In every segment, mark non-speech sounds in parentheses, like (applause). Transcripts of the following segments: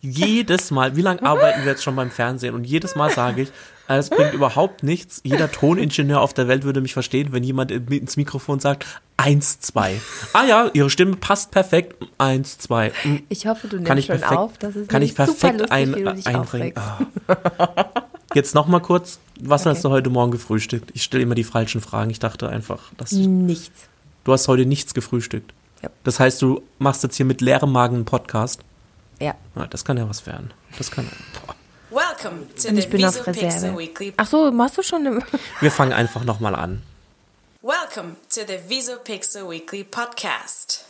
jedes Mal, wie lange arbeiten wir jetzt schon beim Fernsehen? Und jedes Mal sage ich, es bringt überhaupt nichts. Jeder Toningenieur auf der Welt würde mich verstehen, wenn jemand ins Mikrofon sagt, eins, zwei. Ah ja, ihre Stimme passt perfekt. Eins, zwei. Hm. Ich hoffe, du Kann nimmst ich schon perfekt- auf. Das ist kann ich perfekt lustig, ein, einbringen. Ah. Jetzt noch mal kurz, was Okay. hast du heute Morgen gefrühstückt? Ich stelle immer die falschen Fragen. Ich dachte einfach, dass Nichts. du hast heute nichts gefrühstückt. Ja. Das heißt, du machst jetzt hier mit leerem Magen einen Podcast. Ja. Ah, das kann ja was werden. Das kann. Boah. Welcome to Und the ich bin auf Reserve. Weekly. Ach so, machst du schon im (laughs) Wir fangen einfach noch mal an. Welcome to the Visopixel Weekly podcast.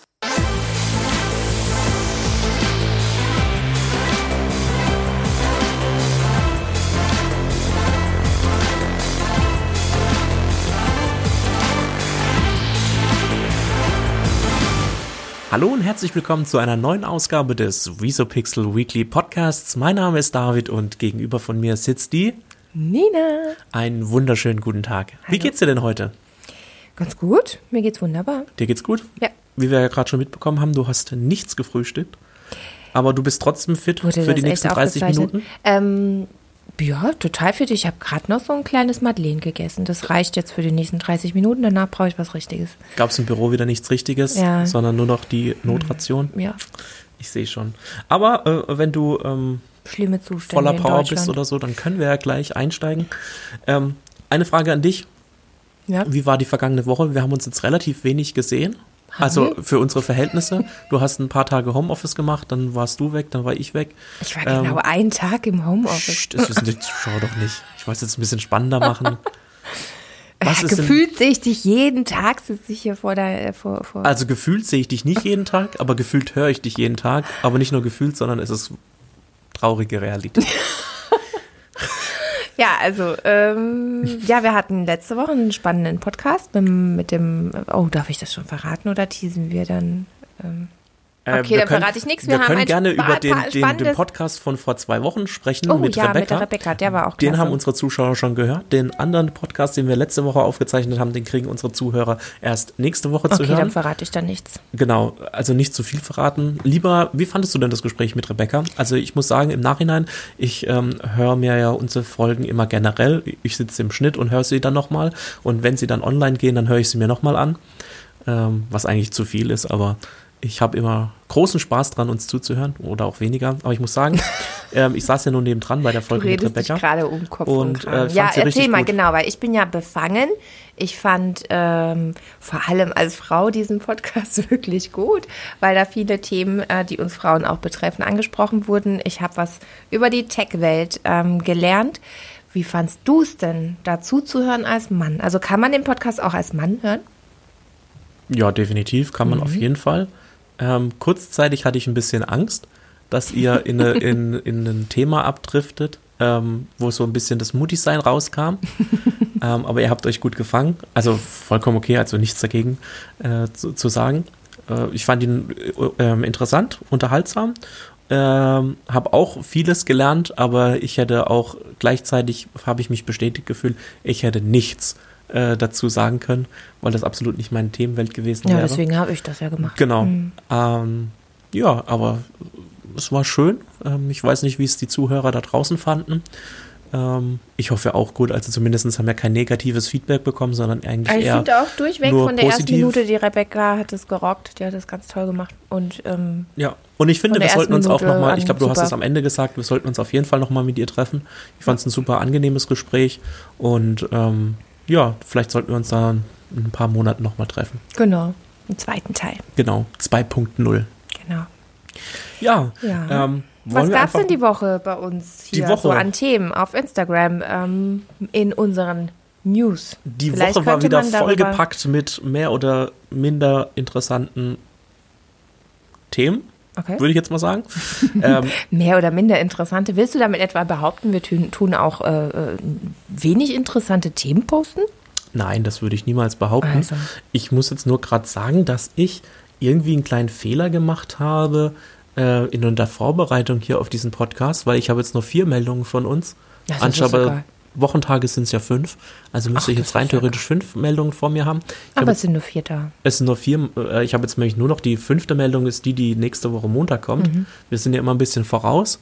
Hallo und herzlich willkommen zu einer neuen Ausgabe des Visopixel Weekly Podcasts. Mein Name ist David und gegenüber von mir sitzt die. Nina. Einen wunderschönen guten Tag. Wie Hallo. geht's dir denn heute? Ganz gut. Mir geht's wunderbar. Dir geht's gut? Ja. Wie wir ja gerade schon mitbekommen haben, du hast nichts gefrühstückt. Aber du bist trotzdem fit Wurde für die nächsten echt 30 aufgezeichnet? Minuten. Ähm, ja, total fit. Ich habe gerade noch so ein kleines Madeleine gegessen. Das reicht jetzt für die nächsten 30 Minuten. Danach brauche ich was Richtiges. Gab es im Büro wieder nichts Richtiges, Ja. sondern nur noch die Notration. Ja, Ich sehe schon. Aber äh, wenn du ähm, schlimme Zustände voller Power bist oder so, dann können wir ja gleich einsteigen. Ähm, eine Frage an dich. ja. Wie war die vergangene Woche? Wir haben uns jetzt relativ wenig gesehen. Haben also wir? für unsere Verhältnisse. Du hast ein paar Tage Homeoffice gemacht, dann warst du weg, dann war ich weg. Ich war Ähm, genau einen Tag im Homeoffice. Psst, das wissen die Zuschauer doch nicht. Ich wollte es jetzt ein bisschen spannender machen. (laughs) Was denn, Gefühlt sehe ich dich jeden Tag, sitze ich hier vor der, äh, vor, vor. also gefühlt sehe ich dich nicht jeden Tag, aber gefühlt höre ich dich jeden Tag. Aber nicht nur gefühlt, sondern es ist traurige Realität. (laughs) Ja, also, ähm, ja, wir hatten letzte Woche einen spannenden Podcast mit, mit dem, oh, darf ich das schon verraten oder teasen wir dann? Ähm, Äh, Okay, wir dann können- verrate ich nichts. Wir, Wir können gerne über den, den, den Podcast von vor zwei Wochen sprechen oh mit ja, Rebecca. mit der Rebecca, der war auch Den klasse. haben unsere Zuschauer schon gehört. Den anderen Podcast, den wir letzte Woche aufgezeichnet haben, den kriegen unsere Zuhörer erst nächste Woche zu Okay, dann hören. verrate ich dann nichts. Genau, also nicht zu viel verraten. Lieber, wie fandest du denn das Gespräch mit Rebecca? Also ich muss sagen, im Nachhinein, ich ähm, höre mir ja unsere Folgen immer generell. Ich sitze im Schnitt und höre sie dann nochmal. Und wenn sie dann online gehen, dann höre ich sie mir nochmal an. Ähm, was eigentlich zu viel ist, aber ich habe immer großen Spaß dran, uns zuzuhören oder auch weniger. Aber ich muss sagen, (laughs) ähm, ich saß ja nur nebendran bei der Du Folge mit redest dich Rebecca. gerade um Kopf Und, und, äh, ja, richtig erzähl mal gut. genau, weil ich bin ja befangen. Ich fand ähm, vor allem als Frau diesen Podcast (laughs) wirklich gut, weil da viele Themen, äh, die uns Frauen auch betreffen, angesprochen wurden. Ich habe was über die Tech-Welt ähm, gelernt. Wie fandst du es denn, dazu zu hören als Mann? Also kann man den Podcast auch als Mann hören? Ja, definitiv, kann man Mhm. auf jeden Fall. Ähm, kurzzeitig hatte ich ein bisschen Angst, dass ihr in, eine, (laughs) in, in ein Thema abdriftet, ähm, wo so ein bisschen das Mutti-Sein rauskam. (laughs) ähm, aber ihr habt euch gut gefangen. Also vollkommen okay, also nichts dagegen äh, zu, zu sagen. Äh, ich fand ihn äh, ähm, interessant, unterhaltsam. Ähm, habe auch vieles gelernt, aber ich hätte auch gleichzeitig, habe ich mich bestätigt gefühlt, ich hätte nichts äh, dazu sagen können, weil das absolut nicht meine Themenwelt gewesen Ja, wäre. deswegen habe ich das ja gemacht. Genau. Mhm. Ähm, ja, aber es war schön. Ähm, ich weiß nicht, wie es die Zuhörer da draußen fanden. Ähm, ich hoffe auch gut. Also zumindest haben wir kein negatives Feedback bekommen, sondern eigentlich Also ich eher. finde auch durchweg von der ersten positiv. Minute, die Rebecca hat es gerockt, die hat es ganz toll gemacht. Und ähm, Ja, und ich finde, wir sollten uns ersten auch Minute nochmal, ich glaube, du hast super. es am Ende gesagt, wir sollten uns auf jeden Fall nochmal mit ihr treffen. Ich fand es ein super angenehmes Gespräch und ähm, ja, vielleicht sollten wir uns da in ein paar Monaten nochmal treffen. genau, im zweiten Teil. Genau, 2.0. Genau. Ja, Ja. ähm, Was gab es denn die Woche bei uns hier Die Woche. so an Themen auf Instagram ähm, in unseren News? Die Vielleicht Woche war wieder vollgepackt mit mehr oder minder interessanten Themen, Okay. würde ich jetzt mal sagen. (laughs) ähm, Mehr oder minder interessante. Willst du damit etwa behaupten, wir tun, tun auch äh, äh, wenig interessante Themen posten? nein, das würde ich niemals behaupten. Also. Ich muss jetzt nur gerade sagen, dass ich irgendwie einen kleinen Fehler gemacht habe äh, in der Vorbereitung hier auf diesen Podcast, weil ich habe jetzt nur vier Meldungen von uns. Das anstatt. Wochentage sind es ja fünf. Also müsste Ach, ich jetzt rein ja theoretisch fünf Meldungen vor mir haben. Ich Aber habe es sind nur vier da. es sind nur vier. Äh, ich habe jetzt nämlich nur noch die fünfte Meldung, ist die, die nächste Woche Montag kommt. Mhm. Wir sind ja immer ein bisschen voraus.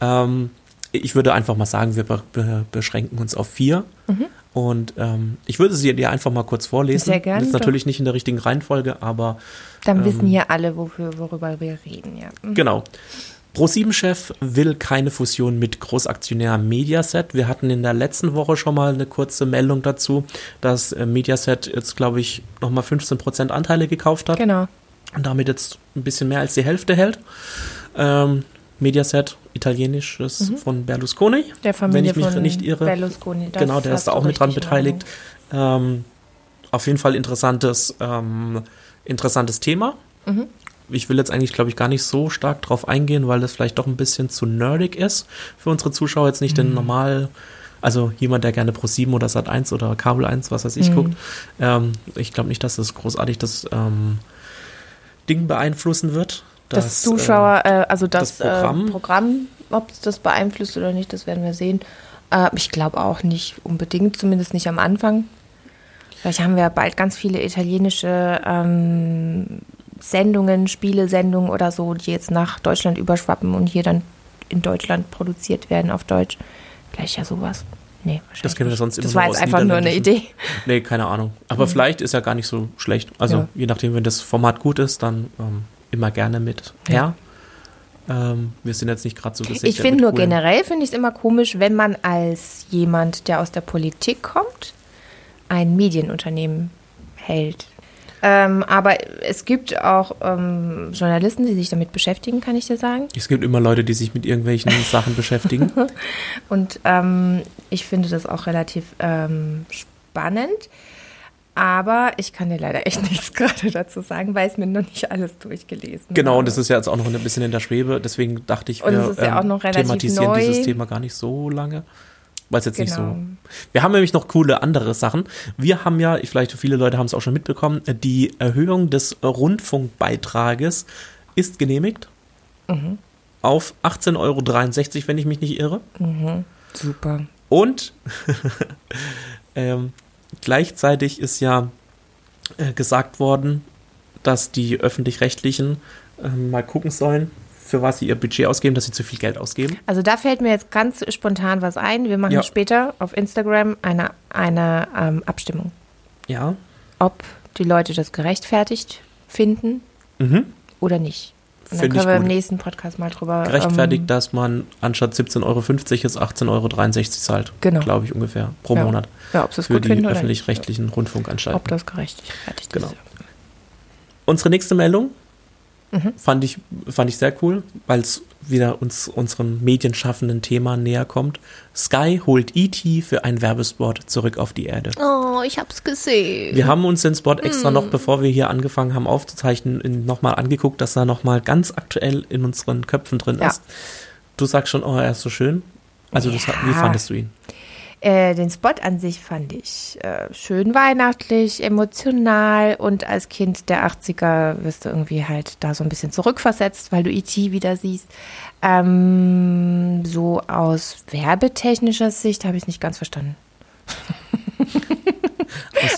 Ähm, ich würde einfach mal sagen, wir be be beschränken uns auf vier. Und ähm, ich würde sie dir einfach mal kurz vorlesen. Sehr gerne, Ist natürlich nicht in der richtigen Reihenfolge, aber Dann Ähm. wissen hier alle, wofür, worüber wir reden, ja. Mhm. Genau. Pro7-Chef will keine Fusion mit Großaktionär Mediaset. Wir hatten in der letzten Woche schon mal eine kurze Meldung dazu, dass äh, Mediaset jetzt, glaube ich, nochmal 15% Anteile gekauft hat Genau. und damit jetzt ein bisschen mehr als die Hälfte hält. Ähm, Mediaset, italienisches von Berlusconi. Mhm. Der Familie wenn ich mich von nicht irre. Berlusconi. genau, der ist da auch mit dran beteiligt. Ähm, auf jeden Fall interessantes, ähm, interessantes Thema. Mhm. Ich will jetzt eigentlich, glaube ich, gar nicht so stark drauf eingehen, weil das vielleicht doch ein bisschen zu nerdig ist für unsere Zuschauer. Jetzt nicht den Mhm. normal, also jemand, der gerne Pro 7 oder Sat 1 oder Kabel 1, was weiß ich, Mhm. guckt. Ähm, ich glaube nicht, dass das großartig das ähm, Ding beeinflussen wird. Das dass, Zuschauer, äh, also das, das Programm- äh, Programm ob es das beeinflusst oder nicht, das werden wir sehen. Äh, ich glaube auch nicht unbedingt, zumindest nicht am Anfang. Vielleicht haben wir ja bald ganz viele italienische ähm, Sendungen, Spielesendungen oder so, die jetzt nach Deutschland überschwappen und hier dann in Deutschland produziert werden auf Deutsch. Vielleicht ja sowas. Nee, wahrscheinlich. Das kennen wir sonst immer Das war jetzt einfach nur eine Idee. (laughs) Nee, keine Ahnung. Aber vielleicht ist ja gar nicht so schlecht. Also Ja. je nachdem, wenn das Format gut ist, dann ähm, immer gerne mit her. Ähm, wir sind jetzt nicht gerade so gesichert. Ich finde nur coolen- generell finde ich es immer komisch, wenn man als jemand, der aus der Politik kommt, ein Medienunternehmen hält. Ähm, aber es gibt auch ähm, Journalisten, die sich damit beschäftigen, kann ich dir sagen. Es gibt immer Leute, die sich mit irgendwelchen (laughs) Sachen beschäftigen. Und ähm, ich finde das auch relativ ähm, spannend. Aber ich kann dir leider echt (laughs) nichts gerade dazu sagen, weil ich mir noch nicht alles durchgelesen Genau, habe. und das ist ja jetzt auch noch ein bisschen in der Schwebe. Deswegen dachte ich, Und wir es ist ja auch noch relativ thematisieren neu. dieses Thema gar nicht so lange. Weil es jetzt nicht Genau. so. Wir haben nämlich noch coole andere Sachen. Wir haben ja, vielleicht viele Leute haben es auch schon mitbekommen, die Erhöhung des Rundfunkbeitrages ist genehmigt. Mhm. Auf 18,63 Euro, wenn ich mich nicht irre. Super. Und (laughs) ähm, gleichzeitig ist ja äh, gesagt worden, dass die öffentlich-rechtlichen ähm, mal gucken sollen, für was sie ihr Budget ausgeben, dass sie zu viel Geld ausgeben. Also da fällt mir jetzt ganz spontan was ein. Wir machen Ja. später auf Instagram eine, eine ähm, Abstimmung, Ja. ob die Leute das gerechtfertigt finden Mhm. oder nicht. Und dann können wir im gut. nächsten Podcast mal drüber. Gerechtfertigt, ähm, dass man anstatt 17,50 Euro jetzt 18,63 Euro zahlt. Genau. Glaube ich ungefähr pro ja. Monat. Ja, ob es Für gut die öffentlich-rechtlichen Rundfunkanstalten. Ob das gerechtfertigt Genau. ist. Unsere nächste Meldung Mhm. fand, ich, fand ich sehr cool, weil es wieder uns unserem medienschaffenden Thema näher kommt. Sky holt E.T. für einen Werbespot zurück auf die Erde. Oh, ich hab's gesehen. Wir haben uns den Spot extra Mhm. noch, bevor wir hier angefangen haben aufzuzeichnen, nochmal angeguckt, dass er nochmal ganz aktuell in unseren Köpfen drin Ja. ist. Du sagst schon, oh, er ist so schön. Also, das, hat- wie Ja. fandest du ihn? Äh, den Spot an sich fand ich äh, schön weihnachtlich, emotional und als Kind der 80er wirst du irgendwie halt da so ein bisschen zurückversetzt, weil du E.T. wieder siehst. Ähm, so aus werbetechnischer Sicht habe ich es nicht ganz verstanden. (laughs)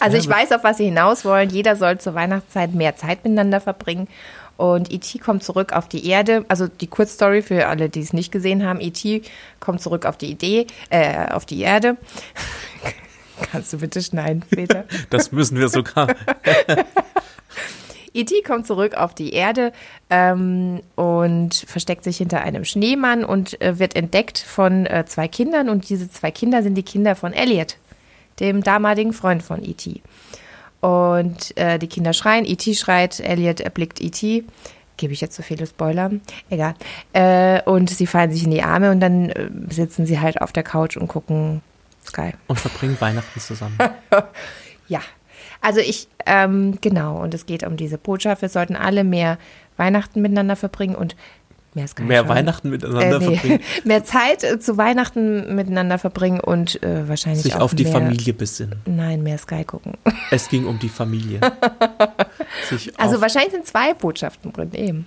Also ich weiß, auf was sie hinaus wollen. Jeder soll zur Weihnachtszeit mehr Zeit miteinander verbringen. Und E.T. kommt zurück auf die Erde. Also die Kurzstory für alle, die es nicht gesehen haben. E.T. kommt zurück auf die Idee, äh, auf die Erde. (laughs) Kannst du bitte schneiden, Peter? (laughs) Das müssen wir sogar. (laughs) E.T. kommt zurück auf die Erde ähm, und versteckt sich hinter einem Schneemann und äh, wird entdeckt von äh, zwei Kindern. Und diese zwei Kinder sind die Kinder von Elliot, dem damaligen Freund von E.T. Und äh, die Kinder schreien, E.T. schreit, Elliot erblickt E.T. Gebe ich jetzt so viele Spoiler? Egal. Äh, und sie fallen sich in die Arme und dann äh, sitzen sie halt auf der Couch und gucken Sky. Und verbringen (laughs) Weihnachten zusammen. (laughs) Ja, also ich, ähm, genau, und es geht um diese Botschaft, wir sollten alle mehr Weihnachten miteinander verbringen und mehr Sky Mehr schauen. Weihnachten miteinander äh, nee. verbringen. (laughs) mehr Zeit äh, zu Weihnachten miteinander verbringen und äh, wahrscheinlich Sich auch auf die mehr, Familie besinnen. Nein, mehr Sky gucken. (laughs) Es ging um die Familie. (laughs) Also wahrscheinlich sind zwei Botschaften drin, eben.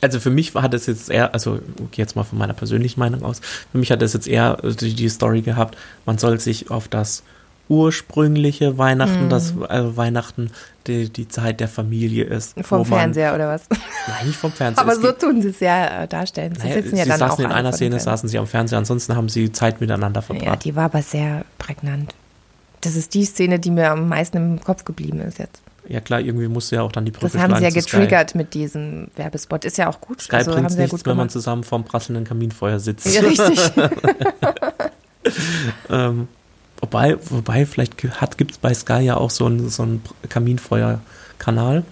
Also für mich hat es jetzt eher, also jetzt mal von meiner persönlichen Meinung aus, für mich hat es jetzt eher die, die Story gehabt, man soll sich auf das ursprüngliche Weihnachten, Mhm. das äh, Weihnachten die, die Zeit der Familie ist. Vom man- Fernseher oder was? Nein, nicht vom Fernseher. (laughs) Aber Es so geht- tun sie es ja äh, darstellen. Sie naja, sitzen ja sie dann saßen auch in einer Szene, saßen sie am Fernseher, ansonsten haben sie Zeit miteinander Ja, verbracht. die war aber sehr prägnant. Das ist die Szene, die mir am meisten im Kopf geblieben ist jetzt. Ja, klar, irgendwie musste ja auch dann die Brücke Das haben sie ja zu Sky. getriggert mit diesem Werbespot. Ist ja auch gut. Sky also, bringt ja nichts, gut wenn man zusammen vorm prasselnden Kaminfeuer sitzt. Ja, richtig. (laughs) (laughs) Ähm, wobei, wobei, vielleicht gibt es bei Sky ja auch so einen so einen Kaminfeuer-Kanal.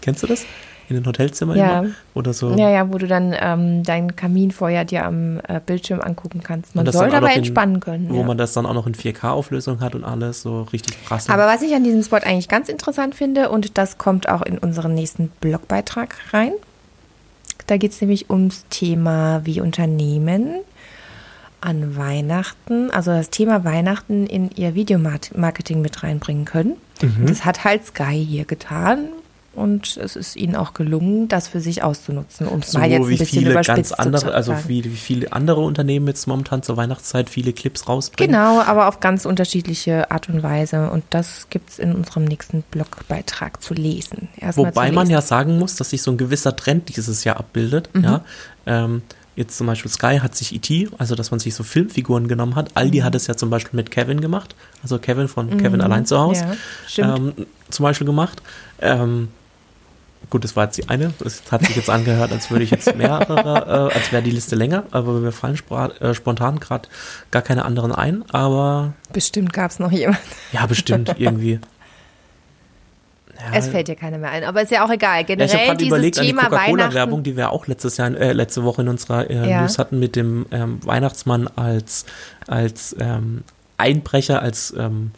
Kennst du das? In den Hotelzimmern Ja. immer? Oder so. ja, ja, wo du dann ähm, dein Kaminfeuer dir am äh, Bildschirm angucken kannst. Man soll dabei noch in- entspannen können. Wo ja. man das dann auch noch in 4K-Auflösung hat und alles so richtig prasseln. Aber was ich an diesem Spot eigentlich ganz interessant finde, und das kommt auch in unseren nächsten Blogbeitrag rein, da geht es nämlich ums Thema, wie Unternehmen an Weihnachten, also das Thema Weihnachten in ihr Videomarketing mit reinbringen können. Mhm. Das hat halt Sky hier getan. Und es ist ihnen auch gelungen, das für sich auszunutzen, um es so mal jetzt ein wie bisschen viele überspitzt ganz andere, zu also wie, wie viele andere Unternehmen jetzt momentan zur Weihnachtszeit viele Clips rausbringen. Genau, aber auf ganz unterschiedliche Art und Weise. Und das gibt es in unserem nächsten Blogbeitrag zu lesen. Erstmal Wobei zu man lesen. ja sagen muss, dass sich so ein gewisser Trend dieses Jahr abbildet. Mhm. Ja, ähm, jetzt zum Beispiel Sky hat sich E.T., also dass man sich so Filmfiguren genommen hat. Aldi Mhm. hat es ja zum Beispiel mit Kevin gemacht, also Kevin von Kevin allein zu Hause, Ja, ähm, zum Beispiel gemacht. Ähm, gut, das war jetzt die eine. Das hat sich jetzt angehört, als würde ich jetzt mehrere, (laughs) äh, als wäre die Liste länger, aber mir fallen äh, spontan gerade gar keine anderen ein. Aber Bestimmt gab es noch jemand. ja, bestimmt irgendwie. Ja, Es fällt dir keiner mehr ein. Aber ist ja auch egal. Ja, ich habe Generell gerade dieses überlegt an die Thema Coca-Cola-Werbung, die wir auch letztes Jahr, äh, letzte Woche in unserer äh, Ja. News hatten mit dem ähm, Weihnachtsmann als, als ähm, Einbrecher, als ähm,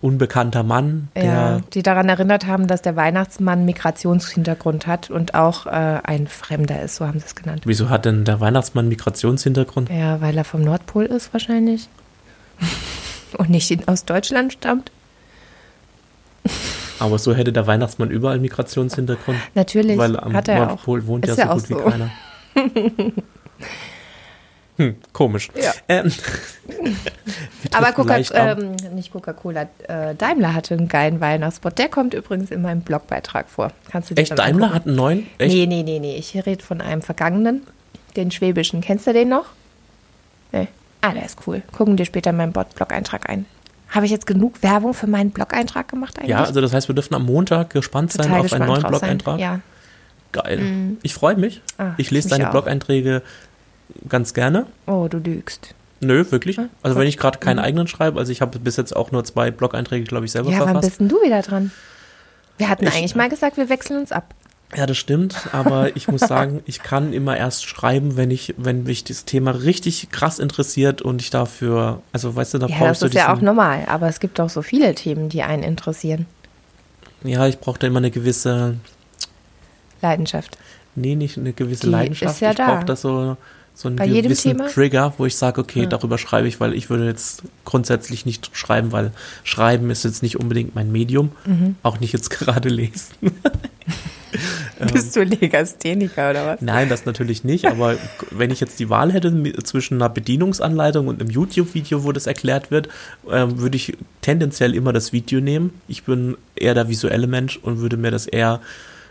unbekannter Mann, der Ja, die daran erinnert haben, dass der Weihnachtsmann Migrationshintergrund hat und auch äh, ein Fremder ist, so haben sie es genannt. Wieso hat denn der Weihnachtsmann Migrationshintergrund? Ja, weil er vom Nordpol ist wahrscheinlich. (laughs) und nicht aus Deutschland stammt. Aber so hätte der Weihnachtsmann überall Migrationshintergrund. Natürlich. Weil am hat er auch. Nordpol wohnt Ist ja so auch gut wie so. keiner. (laughs) hm, komisch. Ja. Ähm, (laughs) Aber Coca ähm, nicht Coca-Cola, äh, Daimler hatte einen geilen Weihnachtsspot. Der kommt übrigens in meinem Blogbeitrag vor. Kannst du Echt, Daimler angucken. hat einen neuen? Echt? Nee, nee, nee, nee. Ich rede von einem vergangenen, den schwäbischen. Kennst du den noch? Nee. Ah, der ist cool. Gucken dir später in meinen Blog-Eintrag ein. Habe ich jetzt genug Werbung für meinen Blog-Eintrag gemacht eigentlich? Ja, also das heißt, wir dürfen am Montag gespannt sein Total auf einen gespannt neuen drauf sein. Blog-Eintrag. Ja. Geil. Ich freue mich. Ah, ich lese deine. Blog-Einträge ganz gerne. Oh, du lügst. Nö, wirklich. Also gut. wenn ich gerade keinen eigenen schreibe, also ich habe bis jetzt auch nur zwei Blog-Einträge, glaube ich, selber Ja, wann verfasst. bist denn du wieder dran? Wir hatten Ich- eigentlich mal gesagt, wir wechseln uns ab. Ja, das stimmt, aber ich muss (laughs) sagen, ich kann immer erst schreiben, wenn ich, wenn mich das Thema richtig krass interessiert und ich dafür, also weißt du, da Ja, brauche ich das ist ja auch normal. Aber es gibt auch so viele Themen, die einen interessieren. ja, ich brauche da immer eine gewisse, Leidenschaft. nee, nicht eine gewisse Die Leidenschaft. ist ja ich da. brauche da so, so einen Bei jedem gewissen Thema? Trigger, wo ich sage, okay, darüber schreibe ich, weil ich würde jetzt grundsätzlich nicht schreiben, weil Schreiben ist jetzt nicht unbedingt mein Medium, Mhm. auch nicht jetzt (laughs) gerade lesen. (laughs) Bist du Legastheniker oder was? Nein, das natürlich nicht, aber wenn ich jetzt die Wahl hätte zwischen einer Bedienungsanleitung und einem YouTube-Video, wo das erklärt wird, ähm, würde ich tendenziell immer das Video nehmen. Ich bin eher der visuelle Mensch und würde mir das eher,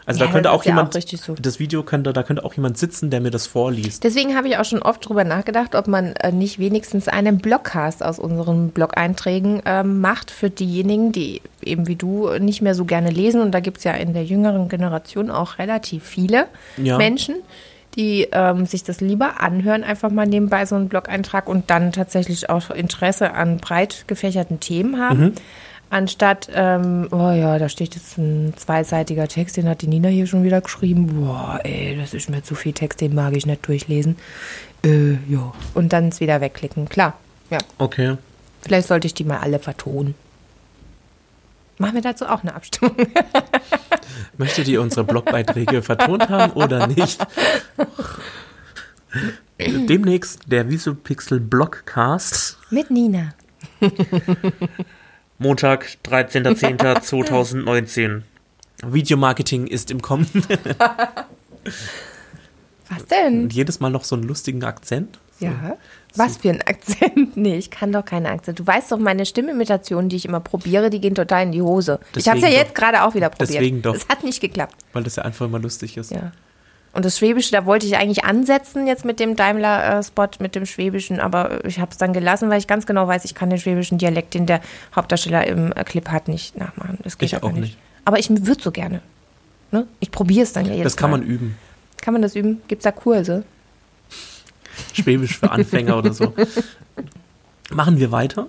also Ja, da könnte auch ist ja jemand, auch so. das Video könnte, da könnte auch jemand sitzen, der mir das vorliest. Deswegen habe ich auch schon oft drüber nachgedacht, ob man äh, nicht wenigstens einen Blogcast aus unseren Blog-Einträgen ähm, macht für diejenigen, die eben wie du nicht mehr so gerne lesen. Und da gibt es ja in der jüngeren Generation auch relativ viele Ja. Menschen, die ähm, sich das lieber anhören, einfach mal nebenbei so einen Blog-Eintrag und dann tatsächlich auch Interesse an breit gefächerten Themen haben. Mhm. Anstatt, ähm, oh ja, da steht jetzt ein zweiseitiger Text, den hat die Nina hier schon wieder geschrieben. Boah, ey, das ist mir zu viel Text, den mag ich nicht durchlesen. Äh, ja. Und dann es wieder wegklicken. Klar, ja. Okay. Vielleicht sollte ich die mal alle vertonen. Machen wir dazu auch eine Abstimmung. (laughs) Möchtet ihr unsere Blogbeiträge vertont haben oder nicht? Demnächst der Visupixel Blogcast. Mit Nina. (laughs) Montag, 13.10.2019. (laughs) Videomarketing ist im Kommen. (laughs) Was denn? Und jedes Mal noch so einen lustigen Akzent. So. Ja. Was für ein Akzent? (laughs) Nee, ich kann doch keinen Akzent. Du weißt doch, meine Stimmimitationen, die ich immer probiere, die gehen total in die Hose. ich habe es ja Deswegen jetzt gerade auch wieder probiert. Deswegen doch. Es hat nicht geklappt. Weil das ja einfach immer lustig ist. Ja. Und das Schwäbische, da wollte ich eigentlich ansetzen jetzt mit dem Daimler-Spot, mit dem Schwäbischen, aber ich habe es dann gelassen, weil ich ganz genau weiß, ich kann den schwäbischen Dialekt, den der Hauptdarsteller im Clip hat, nicht nachmachen. Das geht Ich auch nicht. Aber ich würde so gerne. Ne? Ich probiere es dann ja jetzt Das kann mal. man üben. Kann man das üben? Gibt es da Kurse? Schwäbisch für Anfänger oder so. (laughs) Machen wir weiter.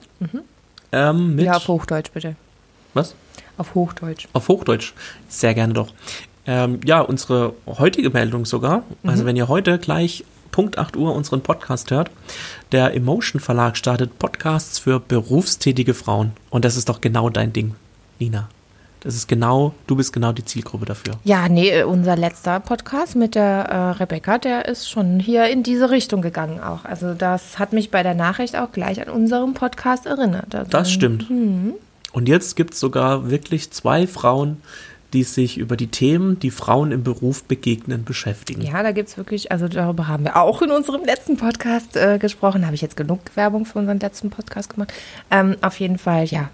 Ähm, mit, Mhm. Ja, auf Hochdeutsch bitte. was? Auf Hochdeutsch. Auf Hochdeutsch. Sehr gerne doch. Ähm, ja, unsere heutige Meldung sogar. Also wenn ihr heute gleich Punkt 8 Uhr unseren Podcast hört, der Emotion Verlag startet Podcasts für berufstätige Frauen. Und das ist doch genau dein Ding, Nina. Das ist genau, du bist genau die Zielgruppe dafür. Ja, nee, äh, unser letzter Podcast mit der äh, Rebecca, der ist schon hier in diese Richtung gegangen auch. Also das hat mich bei der Nachricht auch gleich an unseren Podcast erinnert. Also, Das stimmt. Und jetzt gibt es sogar wirklich zwei Frauen, die sich über die Themen, die Frauen im Beruf begegnen, beschäftigen. Ja, da gibt es wirklich, also darüber haben wir auch in unserem letzten Podcast äh, gesprochen. Habe ich jetzt genug Werbung für unseren letzten Podcast gemacht. Ähm, auf jeden Fall, ja.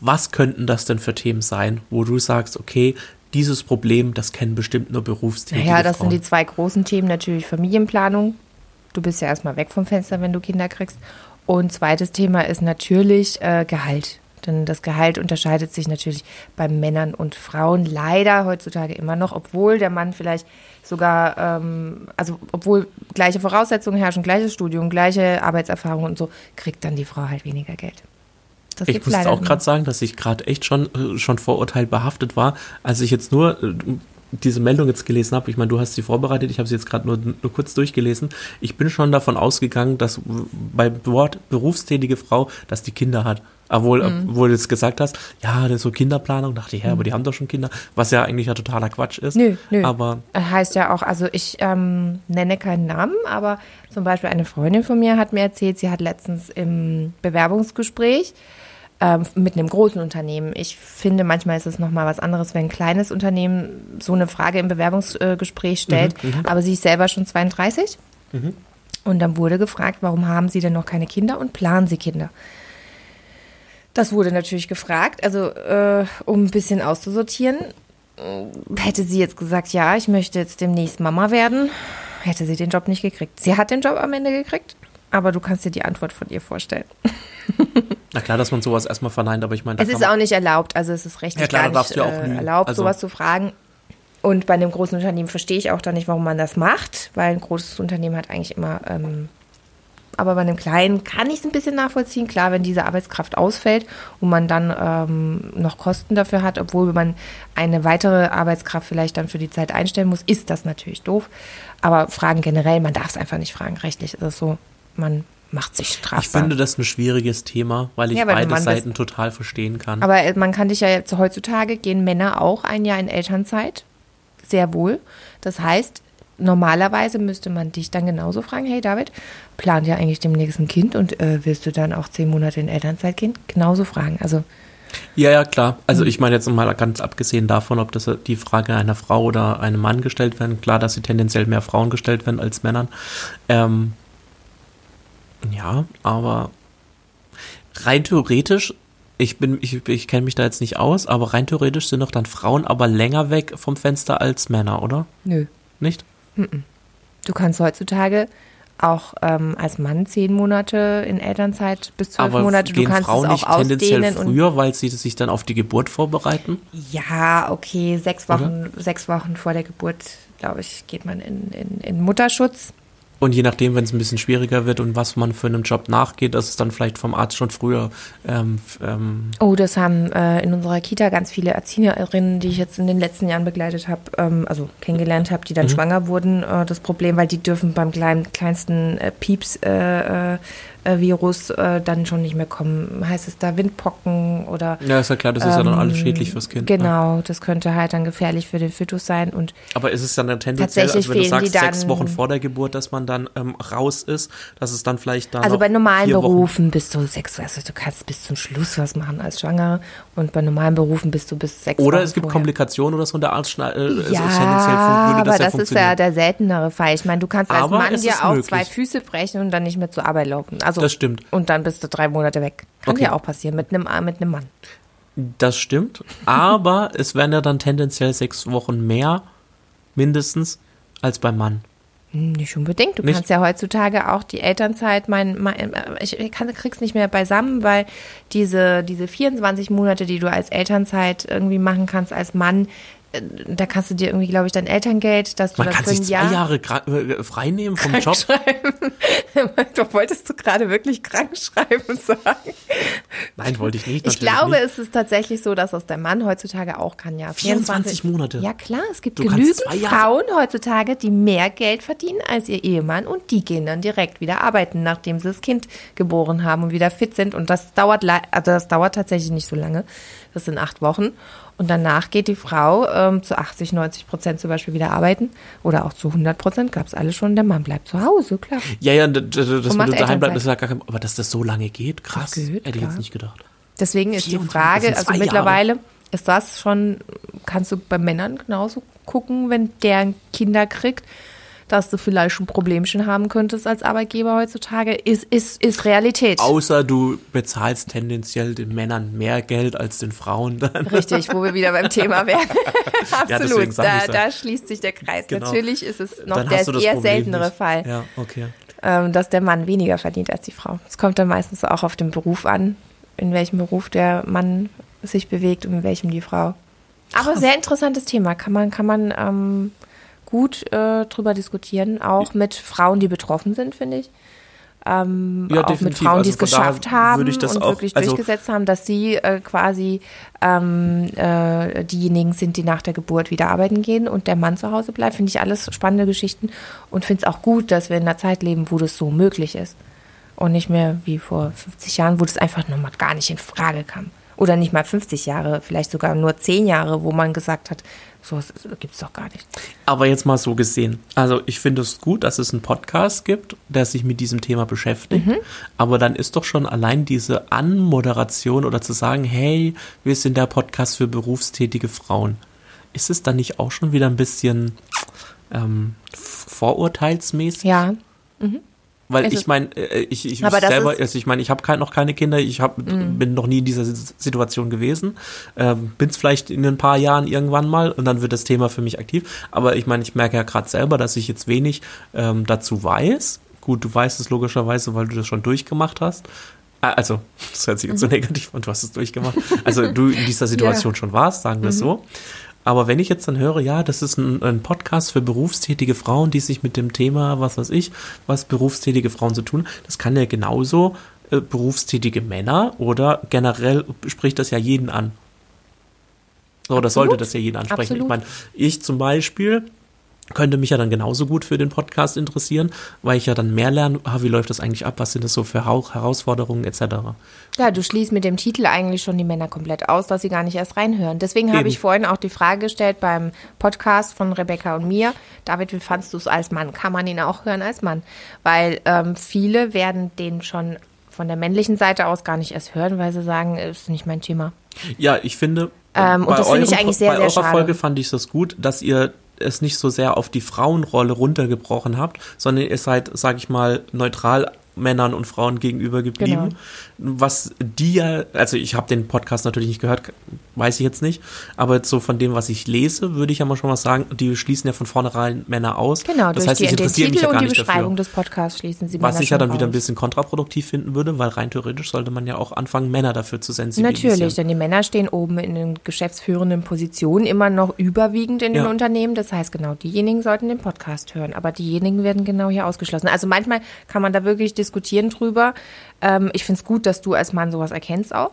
Was könnten das denn für Themen sein, wo du sagst, okay, dieses Problem, das kennen bestimmt nur berufstätige Naja, das Frauen. sind die zwei großen Themen, natürlich Familienplanung. Du bist ja erstmal weg vom Fenster, wenn du Kinder kriegst. Und zweites Thema ist natürlich äh, Gehalt. Denn das Gehalt unterscheidet sich natürlich bei Männern und Frauen leider heutzutage immer noch, obwohl der Mann vielleicht sogar, ähm, also obwohl gleiche Voraussetzungen herrschen, gleiches Studium, gleiche Arbeitserfahrung und so, kriegt dann die Frau halt weniger Geld. Das Ich muss auch gerade sagen, dass ich gerade echt schon, äh, schon vorurteilbehaftet war, als ich jetzt nur äh, diese Meldung jetzt gelesen habe. Ich meine, du hast sie vorbereitet, ich habe sie jetzt gerade nur, nur kurz durchgelesen. Ich bin schon davon ausgegangen, dass beim Wort berufstätige Frau, dass die Kinder hat. Obwohl, Mhm. obwohl du jetzt gesagt hast, ja, das ist so Kinderplanung, dachte ich, ja, aber die haben doch schon Kinder, was ja eigentlich ja totaler Quatsch ist. Nö, nö. Aber Heißt ja auch, also ich ähm, nenne keinen Namen, aber zum Beispiel eine Freundin von mir hat mir erzählt, sie hat letztens im Bewerbungsgespräch ähm, mit einem großen Unternehmen. Ich finde, manchmal ist es nochmal was anderes, wenn ein kleines Unternehmen so eine Frage im Bewerbungsgespräch stellt, aber sie ist selber schon 32. Und dann wurde gefragt, warum haben Sie denn noch keine Kinder und planen Sie Kinder? Das wurde natürlich gefragt, also äh, um ein bisschen auszusortieren hätte sie jetzt gesagt, ja, ich möchte jetzt demnächst Mama werden, hätte sie den Job nicht gekriegt. Sie hat den Job am Ende gekriegt, aber du kannst dir die Antwort von ihr vorstellen. (laughs) na klar, dass man sowas erstmal verneint, aber ich meine, Es ist auch nicht erlaubt, also es ist rechtlich Ja, klar, gar nicht du ja auch äh, erlaubt, Also- sowas zu fragen. Und bei einem großen Unternehmen verstehe ich auch da nicht, warum man das macht, weil ein großes Unternehmen hat eigentlich immer ähm, aber bei einem kleinen kann ich es ein bisschen nachvollziehen. Klar, wenn diese Arbeitskraft ausfällt und man dann ähm, noch Kosten dafür hat, obwohl man eine weitere Arbeitskraft vielleicht dann für die Zeit einstellen muss, ist das natürlich doof. Aber Fragen generell, man darf es einfach nicht fragen. Rechtlich ist es so, man macht sich strafbar. Ich finde das ein schwieriges Thema, weil ich Ja, beide Mann bist. Seiten total verstehen kann. Aber äh, man kann dich ja jetzt heutzutage gehen Männer auch ein Jahr in Elternzeit. Sehr wohl. Das heißt, normalerweise müsste man dich dann genauso fragen, hey David, plant ja eigentlich demnächst ein Kind und äh, willst du dann auch zehn Monate in Elternzeit gehen? Genauso fragen. Also Ja, ja, klar. Also ich meine jetzt mal ganz abgesehen davon, ob das die Frage einer Frau oder einem Mann gestellt werden. Klar, dass sie tendenziell mehr Frauen gestellt werden als Männern. Ähm, ja, aber rein theoretisch, ich bin, ich, ich kenne mich da jetzt nicht aus, aber rein theoretisch sind doch dann Frauen aber länger weg vom Fenster als Männer, oder? nö. Nicht? Du kannst heutzutage auch ähm, als Mann zehn Monate in Elternzeit bis zwölf aber Monate. Du kannst Frauen es nicht auch tendenziell ausdehnen. Und früher, weil sie sich dann auf die Geburt vorbereiten? ja, okay, sechs Wochen, sechs Wochen vor der Geburt, glaube ich, geht man in, in, in Mutterschutz. Und je nachdem, wenn es ein bisschen schwieriger wird und was man für einen Job nachgeht, dass es dann vielleicht vom Arzt schon früher ähm, ähm, Oh, das haben äh, in unserer Kita ganz viele Erzieherinnen, die ich jetzt in den letzten Jahren begleitet habe, ähm, also kennengelernt habe, die dann schwanger wurden, äh, das Problem, weil die dürfen beim kleinen, kleinsten äh, Pieps äh, äh, Virus äh, dann schon nicht mehr kommen. Heißt es da Windpocken oder Ja, ist ja klar, das ist ja dann alles ähm, schädlich fürs Kind. Ne? Genau, das könnte halt dann gefährlich für den Fötus sein und Aber ist es dann tendenziell, also wenn du sagst, sechs Wochen vor der Geburt, dass man dann ähm, raus ist, dass es dann vielleicht dann Also bei normalen Wochen- Berufen bist du sechs, also du kannst bis zum Schluss was machen als Schwangere und bei normalen Berufen bist du bis sechs Oder Wochen es gibt vorher. Komplikationen oder so und der Arzt schneid- äh, Ja, tendenziell fun- würde aber das ja das ist ja der seltenere Fall. Ich meine, du kannst als Aber Mann dir ist auch möglich. zwei Füße brechen und dann nicht mehr zur Arbeit laufen. Also, Das stimmt. Und dann bist du drei Monate weg. Kann Okay. dir auch passieren mit einem, mit einem Mann. Das stimmt, aber (laughs) es wären ja dann tendenziell sechs Wochen mehr, mindestens, als beim Mann. Hm, Nicht unbedingt. Du Nicht? kannst ja heutzutage auch die Elternzeit, mein, mein ich ich kann, krieg's nicht mehr beisammen, weil diese, diese 24 Monate, die du als Elternzeit irgendwie machen kannst als Mann, äh, da kannst du dir irgendwie, glaube ich, dein Elterngeld, dass du Man das kann für sich zwei Jahr. Jahre äh, frei nehmen vom Job. (laughs) du wolltest du gerade wirklich krank schreiben sagen. Nein, wollte ich nicht. Ich glaube, nicht. es ist tatsächlich so, dass das der Mann heutzutage auch kann, ja. 24 Monate. Ja, klar, es gibt Du genügend Frauen heutzutage, die mehr Geld verdienen als ihr Ehemann und die gehen dann direkt wieder arbeiten, nachdem sie das Kind geboren haben und wieder fit sind. Und das dauert, also das dauert tatsächlich nicht so lange. Das sind acht Wochen. Und danach geht die Frau ähm, zu 80, 90 Prozent zum Beispiel wieder arbeiten oder auch zu 100 Prozent, gab es alles schon. Der Mann bleibt zu Hause, klar. Ja, ja, d- d- das mit daheim bleiben, Elternzeit. das ist ja gar kein, aber dass das so lange geht, krass, Das geht, hätte ich klar. jetzt nicht gedacht. Deswegen ist die 24, Frage, das also mittlerweile ist das schon, kannst du bei Männern genauso gucken, wenn der Kinder kriegt, dass du vielleicht ein Problemchen haben könntest als Arbeitgeber heutzutage, ist, ist, ist Realität. Außer du bezahlst tendenziell den Männern mehr Geld als den Frauen dann. Richtig, wo wir wieder beim Thema wären. (laughs) Ja, Absolut, sag da, ja. da schließt sich der Kreis. Genau. Natürlich ist es noch dann der eher Problem seltenere nicht. Fall. Ja, okay. ähm, dass der Mann weniger verdient als die Frau. Es kommt dann meistens auch auf den Beruf an, in welchem Beruf der Mann sich bewegt und in welchem die Frau. Aber sehr interessantes Thema. Kann man, kann man ähm, gut äh, drüber diskutieren, auch mit Frauen, die betroffen sind, finde ich. Ähm, Ja, auch mit definitiv. Frauen, die Also es von daher geschafft haben und auch- wirklich also- durchgesetzt haben, dass sie äh, quasi ähm, äh, diejenigen sind, die nach der Geburt wieder arbeiten gehen und der Mann zu Hause bleibt. Finde ich alles spannende Geschichten und finde es auch gut, dass wir in einer Zeit leben, wo das so möglich ist. Und nicht mehr wie vor 50 Jahren, wo das einfach nochmal gar nicht in Frage kam. Oder nicht mal 50 Jahre, vielleicht sogar nur 10 Jahre, wo man gesagt hat, sowas gibt es doch gar nicht. Aber jetzt mal so gesehen. Also ich finde es gut, dass es einen Podcast gibt, der sich mit diesem Thema beschäftigt. Mhm. Aber dann ist doch schon allein diese Anmoderation oder zu sagen, hey, wir sind der Podcast für berufstätige Frauen. Ist es dann nicht auch schon wieder ein bisschen ähm, vorurteilsmäßig? Ja, Weil Es ich meine, äh, ich, ich das selber, also ich meine, ich habe kein, noch keine Kinder, ich hab, Mhm. bin noch nie in dieser Situation gewesen, ähm, bin es vielleicht in ein paar Jahren irgendwann mal und dann wird das Thema für mich aktiv. Aber ich meine, ich merke ja gerade selber, dass ich jetzt wenig ähm, dazu weiß. Gut, du weißt es logischerweise, weil du das schon durchgemacht hast. Ah, Also, das hört sich jetzt so Mhm. negativ an, du hast es durchgemacht. Also du in dieser (laughs) Situation schon warst, sagen wir es so. Aber wenn ich jetzt dann höre, ja, das ist ein, ein Podcast für berufstätige Frauen, die sich mit dem Thema, was weiß ich, was berufstätige Frauen zu tun, das kann ja genauso äh, berufstätige Männer oder generell spricht das ja jeden an. Oder sollte das ja jeden ansprechen. Absolut. Ich meine, ich zum Beispiel könnte mich ja dann genauso gut für den Podcast interessieren, weil ich ja dann mehr lerne, ah, wie läuft das eigentlich ab, was sind das so für Herausforderungen etc. Ja, du schließt mit dem Titel eigentlich schon die Männer komplett aus, dass sie gar nicht erst reinhören. Deswegen habe ich vorhin auch die Frage gestellt beim Podcast von Rebecca und mir. David, wie fandst du es als Mann? Kann man ihn auch hören als Mann? Weil ähm, viele werden den schon von der männlichen Seite aus gar nicht erst hören, weil sie sagen, ist nicht mein Thema. Ja, ich finde, Ähm, und das finde ich eigentlich sehr, bei sehr eurer schade. Folge fand ich das gut, dass ihr es nicht so sehr auf die Frauenrolle runtergebrochen habt, sondern ihr seid, sag ich mal, neutral Männern und Frauen gegenüber geblieben. Was die ja, also ich habe den Podcast natürlich nicht gehört, weiß ich jetzt nicht, aber jetzt so von dem, was ich lese, würde ich ja mal schon mal sagen, die schließen ja von vornherein Männer aus. Genau, das durch heißt, die, ich den interessiere mich ja gar und die nicht Beschreibung dafür. des Podcasts schließen sie Was Männer ich ja dann wieder ein bisschen kontraproduktiv finden würde, weil rein theoretisch sollte man ja auch anfangen, Männer dafür zu sensibilisieren. Natürlich, denn die Männer stehen oben in den geschäftsführenden Positionen immer noch überwiegend in den Ja. Unternehmen. Das heißt, genau diejenigen sollten den Podcast hören, aber diejenigen werden genau hier ausgeschlossen. Also manchmal kann man da wirklich diskutieren drüber. Ähm, ich finde es gut, dass du als Mann sowas erkennst auch.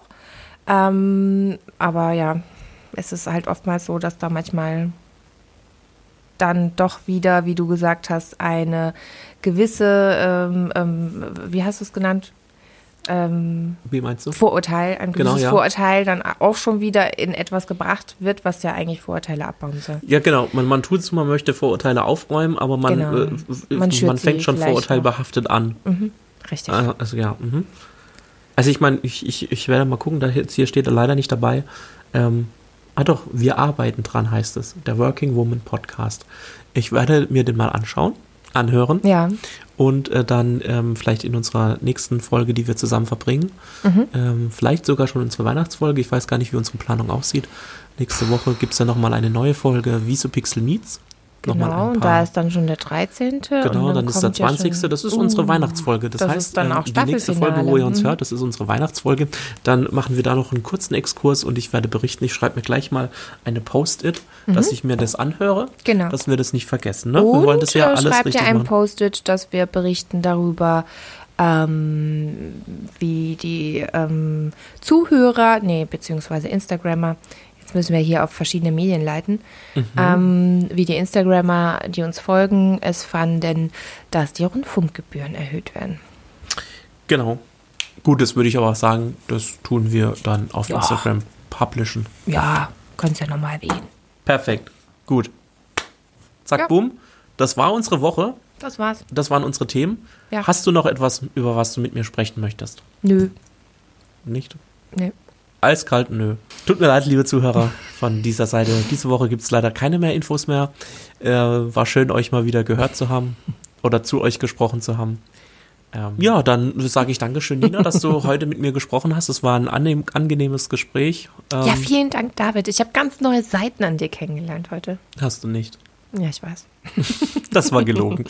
Ähm, aber ja, es ist halt oftmals so, dass da manchmal dann doch wieder, wie du gesagt hast, eine gewisse, ähm, ähm, wie hast du es genannt? ähm, Wie meinst du? Vorurteil, ein Genau, gewisses ja. Vorurteil dann auch schon wieder in etwas gebracht wird, was ja eigentlich Vorurteile abbauen soll. Ja, genau. Man, man tut es, man möchte Vorurteile aufräumen, aber man, Genau. äh, Man man, fängt schon vorurteilbehaftet an. Richtig. Ah, Also ja. Mhm. Also ich meine, ich, ich, ich werde mal gucken, da jetzt hier steht er leider nicht dabei. Ähm, ah doch, wir arbeiten dran, heißt es. Der Working Woman Podcast. Ich werde mir den mal anschauen, anhören Ja, und äh, dann ähm, vielleicht in unserer nächsten Folge, die wir zusammen verbringen, Mhm. ähm, vielleicht sogar schon unsere Weihnachtsfolge. Ich weiß gar nicht, wie unsere Planung aussieht. Nächste Woche gibt es ja nochmal eine neue Folge Visopixel Meets. Genau. Und da ist dann schon der 13. Genau, und dann, ist der kommt ja 20. schon- das ist unsere Uh, Weihnachtsfolge. Das, das heißt, ist dann ähm, auch die nächste Folge, wo ihr uns Mhm. hört, das ist unsere Weihnachtsfolge. Dann machen wir da noch einen kurzen Exkurs und ich werde berichten. Ich schreibe mir gleich mal eine Post-it, dass ich mir das anhöre. Mhm. Genau. Dass wir das nicht vergessen. Ne? Und wir wollen das ja alles schreibt richtig ihr ein. Post-it, dass wir berichten darüber, ähm, wie die ähm, Zuhörer, nee, beziehungsweise Instagrammer, müssen wir hier auf verschiedene Medien leiten, Mhm. ähm, wie die Instagrammer, die uns folgen, es fanden, dass die Rundfunkgebühren erhöht werden. Genau. Gut, das würde ich aber sagen, das tun wir dann auf Ja. Instagram publishen. Ja, kannst ja nochmal erwähnen. Perfekt. Gut. Zack, Ja. bumm. Das war unsere Woche. Das war's. Das waren unsere Themen. Ja. Hast du noch etwas, über was du mit mir sprechen möchtest? Nö. Nicht? Nee. Eiskalt, nö. Tut mir leid, liebe Zuhörer von dieser Seite. Diese Woche gibt es leider keine mehr Infos mehr. Äh, war schön, euch mal wieder gehört zu haben oder zu euch gesprochen zu haben. Ähm, ja, dann sage ich Dankeschön, Nina, dass du (laughs) heute mit mir gesprochen hast. Es war ein angenehmes Gespräch. Ähm, Ja, vielen Dank, David. Ich habe ganz neue Seiten an dir kennengelernt heute. hast du nicht. Ja, ich weiß. (laughs) Das war gelogen.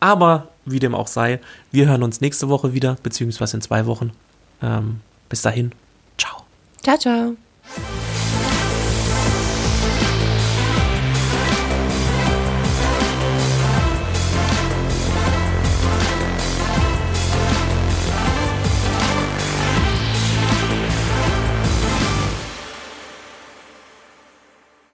Aber wie dem auch sei, wir hören uns nächste Woche wieder, beziehungsweise in zwei Wochen. Ähm, bis dahin. Ciao. Ciao, ciao.